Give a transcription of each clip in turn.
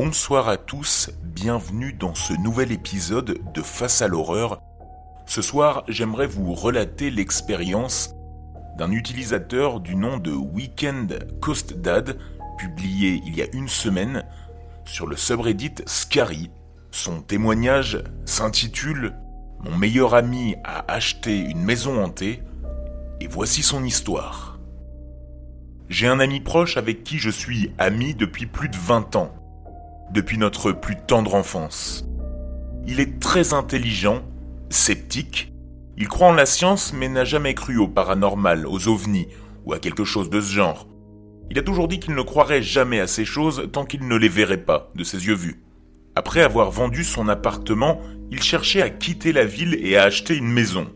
Bonsoir à tous, bienvenue dans ce nouvel épisode de Face à l'horreur. Ce soir, j'aimerais vous relater l'expérience d'un utilisateur du nom de Weekend Coast Dad, publié il y a une semaine sur le subreddit Scary. Son témoignage s'intitule Mon meilleur ami a acheté une maison hantée et voici son histoire. J'ai un ami proche avec qui je suis ami depuis plus de 20 ans, depuis notre plus tendre enfance. Il est très intelligent, sceptique, il croit en la science mais n'a jamais cru au paranormal, aux ovnis ou à quelque chose de ce genre. Il a toujours dit qu'il ne croirait jamais à ces choses tant qu'il ne les verrait pas de ses yeux vus. Après avoir vendu son appartement, il cherchait à quitter la ville et à acheter une maison.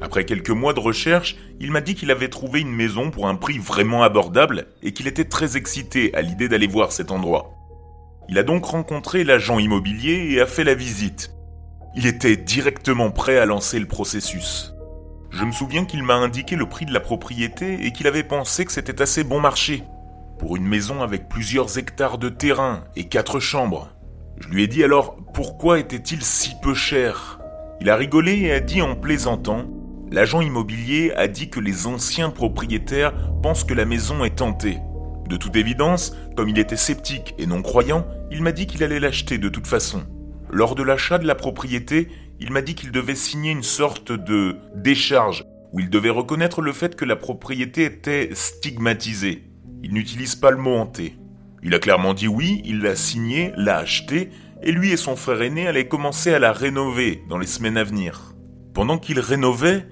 Après quelques mois de recherche, il m'a dit qu'il avait trouvé une maison pour un prix vraiment abordable et qu'il était très excité à l'idée d'aller voir cet endroit. Il a donc rencontré l'agent immobilier et a fait la visite. Il était directement prêt à lancer le processus. Je me souviens qu'il m'a indiqué le prix de la propriété et qu'il avait pensé que c'était assez bon marché. Pour une maison avec plusieurs hectares de terrain et quatre chambres. Je lui ai dit alors pourquoi était-il si peu cher? Il a rigolé et a dit en plaisantant L'agent immobilier a dit que les anciens propriétaires pensent que la maison est tentée. De toute évidence, comme il était sceptique et non croyant, il m'a dit qu'il allait l'acheter de toute façon. Lors de l'achat de la propriété, il m'a dit qu'il devait signer une sorte de décharge, où il devait reconnaître le fait que la propriété était stigmatisée. Il n'utilise pas le mot hanté. Il a clairement dit oui, il l'a signé, l'a acheté, et lui et son frère aîné allaient commencer à la rénover dans les semaines à venir. Pendant qu'ils rénovaient,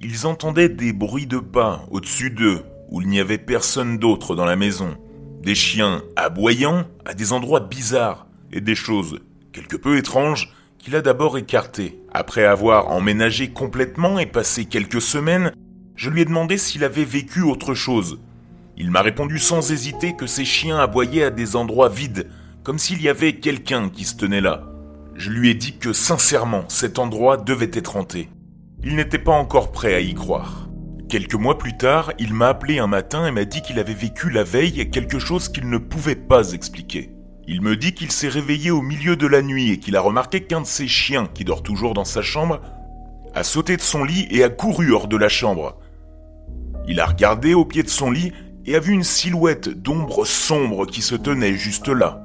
ils entendaient des bruits de pas au-dessus d'eux, où il n'y avait personne d'autre dans la maison. Des chiens aboyant à des endroits bizarres et des choses quelque peu étranges qu'il a d'abord écartées. Après avoir emménagé complètement et passé quelques semaines, je lui ai demandé s'il avait vécu autre chose. Il m'a répondu sans hésiter que ces chiens aboyaient à des endroits vides, comme s'il y avait quelqu'un qui se tenait là. Je lui ai dit que sincèrement cet endroit devait être hanté. Il n'était pas encore prêt à y croire. Quelques mois plus tard, il m'a appelé un matin et m'a dit qu'il avait vécu la veille quelque chose qu'il ne pouvait pas expliquer. Il me dit qu'il s'est réveillé au milieu de la nuit et qu'il a remarqué qu'un de ses chiens, qui dort toujours dans sa chambre, a sauté de son lit et a couru hors de la chambre. Il a regardé au pied de son lit et a vu une silhouette d'ombre sombre qui se tenait juste là.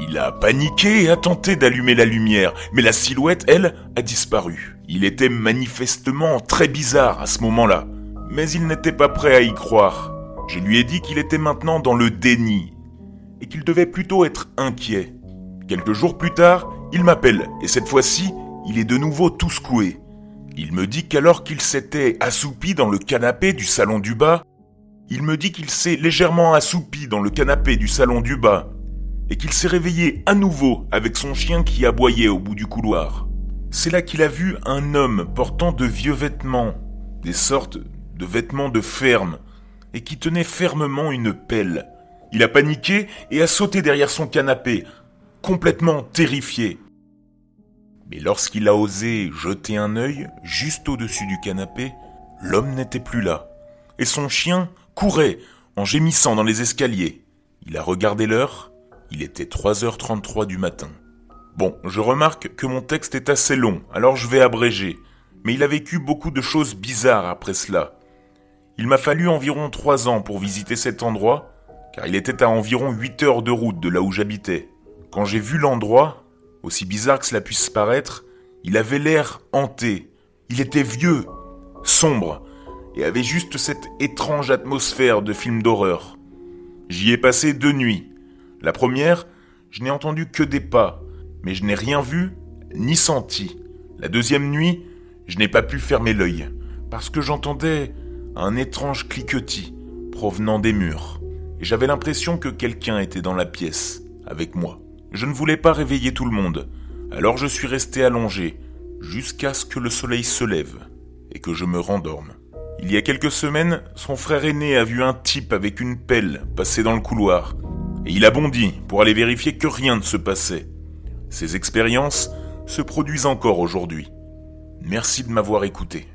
Il a paniqué et a tenté d'allumer la lumière, mais la silhouette, elle, a disparu. Il était manifestement très bizarre à ce moment-là, mais il n'était pas prêt à y croire. Je lui ai dit qu'il était maintenant dans le déni et qu'il devait plutôt être inquiet. Quelques jours plus tard, il m'appelle et cette fois-ci, il est de nouveau tout secoué. Il me dit qu'alors qu'il s'était assoupi dans le canapé du salon du bas, il me dit qu'il s'est légèrement assoupi dans le canapé du salon du bas et qu'il s'est réveillé à nouveau avec son chien qui aboyait au bout du couloir. C'est là qu'il a vu un homme portant de vieux vêtements, des sortes de vêtements de ferme, et qui tenait fermement une pelle. Il a paniqué et a sauté derrière son canapé, complètement terrifié. Mais lorsqu'il a osé jeter un œil juste au-dessus du canapé, l'homme n'était plus là, et son chien courait en gémissant dans les escaliers. Il a regardé l'heure il était 3h33 du matin. Bon, je remarque que mon texte est assez long, alors je vais abréger. Mais il a vécu beaucoup de choses bizarres après cela. Il m'a fallu environ 3 ans pour visiter cet endroit, car il était à environ 8 heures de route de là où j'habitais. Quand j'ai vu l'endroit, aussi bizarre que cela puisse paraître, il avait l'air hanté. Il était vieux, sombre, et avait juste cette étrange atmosphère de film d'horreur. J'y ai passé deux nuits, la première, je n'ai entendu que des pas, mais je n'ai rien vu ni senti. La deuxième nuit, je n'ai pas pu fermer l'œil, parce que j'entendais un étrange cliquetis provenant des murs, et j'avais l'impression que quelqu'un était dans la pièce, avec moi. Je ne voulais pas réveiller tout le monde, alors je suis resté allongé, jusqu'à ce que le soleil se lève, et que je me rendorme. Il y a quelques semaines, son frère aîné a vu un type avec une pelle passer dans le couloir, et il a bondi pour aller vérifier que rien ne se passait. Ces expériences se produisent encore aujourd'hui. Merci de m'avoir écouté.